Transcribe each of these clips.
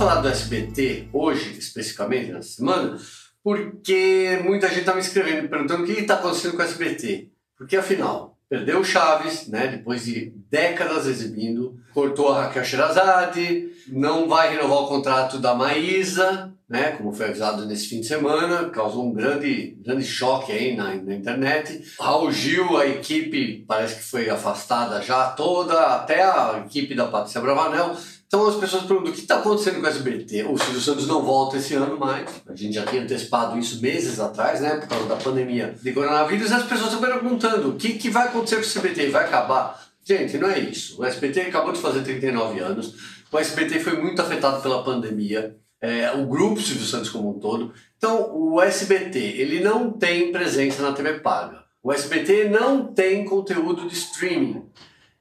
falar do SBT hoje, especificamente, nessa semana, porque muita gente está me escrevendo, perguntando o que está acontecendo com o SBT. Porque afinal, perdeu o Chaves, né, depois de décadas exibindo, cortou a Raquel Sherazade, não vai renovar o contrato da Maísa, né, como foi avisado nesse fim de semana, causou um grande, grande choque aí na, na internet. Raul Gil, a equipe parece que foi afastada já toda, até a equipe da Patrícia Bravanel. Então as pessoas perguntam o que está acontecendo com o SBT. O Silvio Santos não volta esse ano mais. A gente já tinha antecipado isso meses atrás, né? Por causa da pandemia de coronavírus. As pessoas estão perguntando o que, que vai acontecer com o SBT? Vai acabar? Gente, não é isso. O SBT acabou de fazer 39 anos. O SBT foi muito afetado pela pandemia. É, o grupo Silvio Santos como um todo. Então, o SBT, ele não tem presença na TV paga. O SBT não tem conteúdo de streaming.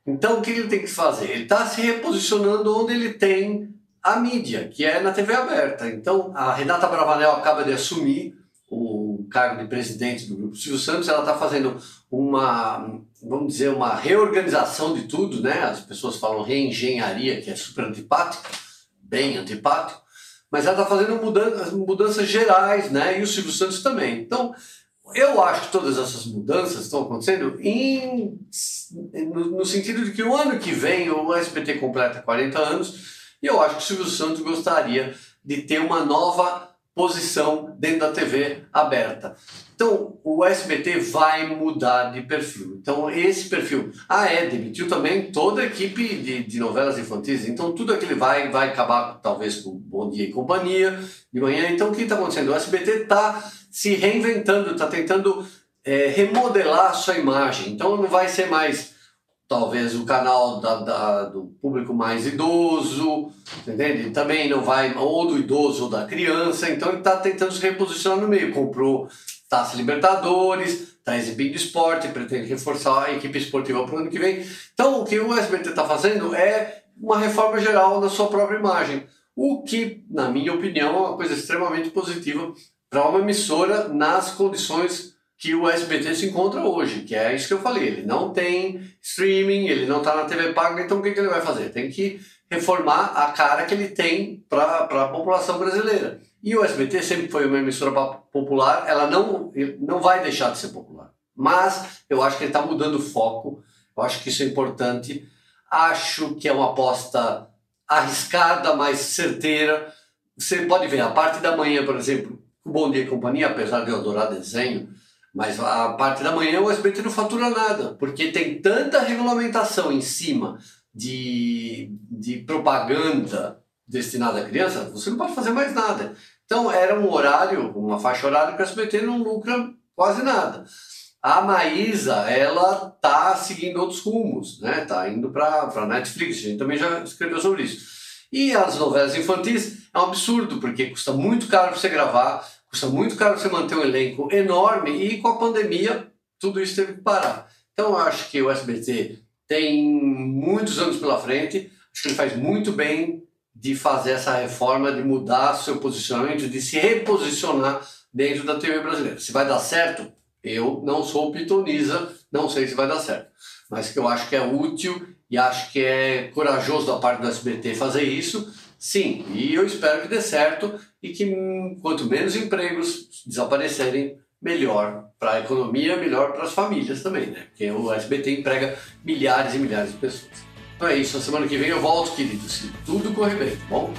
Então, o que ele tem que fazer? Ele está se reposicionando onde ele tem a mídia, que é na TV aberta. Então, a Renata Bravanel acaba de assumir o cargo de presidente do Grupo Silvio Santos, ela está fazendo uma, vamos dizer, uma reorganização de tudo, né? As pessoas falam reengenharia, que é super antipático, bem antipático, mas ela está fazendo mudanças, mudanças gerais, né? E o Silvio Santos também. Então, eu acho que todas essas mudanças estão acontecendo em, no, no, sentido de que o ano que vem o SBT completa 40 anos e eu acho que o Silvio Santos gostaria de ter uma nova posição dentro da TV aberta. Então, o SBT vai mudar de perfil. Então, esse perfil. Ah, é, demitiu também toda a equipe de, de novelas infantis. Então, tudo aquilo vai, vai acabar, talvez, com Bom Dia e Companhia de manhã. Então, o que está acontecendo? O SBT está se reinventando, está tentando é, remodelar a sua imagem. Então, não vai ser mais talvez o canal da, da, do público mais idoso, entende? Também não vai, ou do idoso ou da criança, então ele está tentando se reposicionar no meio. Comprou Taça Libertadores, está exibindo esporte, pretende reforçar a equipe esportiva para o ano que vem. Então o que o SBT está fazendo é uma reforma geral da sua própria imagem. O que, na minha opinião, é uma coisa extremamente positiva para uma emissora nas condições que o SBT se encontra hoje, que é isso que eu falei. Ele não tem streaming, ele não está na TV paga, então o que, que ele vai fazer? Tem que reformar a cara que ele tem para a população brasileira. E o SBT sempre foi uma emissora popular, ela não, não vai deixar de ser popular. Mas eu acho que ele está mudando o foco, eu acho que isso é importante. Acho que é uma aposta arriscada, mas certeira. Você pode ver, a parte da manhã, por exemplo, o Bom Dia e Companhia, apesar de eu adorar desenho, mas a parte da manhã o SBT não fatura nada, porque tem tanta regulamentação em cima de, de propaganda destinada à criança, você não pode fazer mais nada. Então era um horário, uma faixa horária que o SBT não lucra quase nada. A Maísa, ela tá seguindo outros rumos, né? Tá indo para Netflix, a gente também já escreveu sobre isso. E as novelas infantis é um absurdo, porque custa muito caro para você gravar, Custa muito caro você manter um elenco enorme e com a pandemia tudo isso teve que parar. Então eu acho que o SBT tem muitos anos pela frente, acho que ele faz muito bem de fazer essa reforma, de mudar seu posicionamento, de se reposicionar dentro da TV brasileira. Se vai dar certo, eu não sou pitoniza, não sei se vai dar certo. Mas que eu acho que é útil e acho que é corajoso da parte do SBT fazer isso, sim. E eu espero que dê certo e que quanto menos empregos desaparecerem, melhor para a economia, melhor para as famílias também, né? Porque o SBT emprega milhares e milhares de pessoas. Então é isso, na semana que vem eu volto, queridos, se tudo correr bem, tá bom?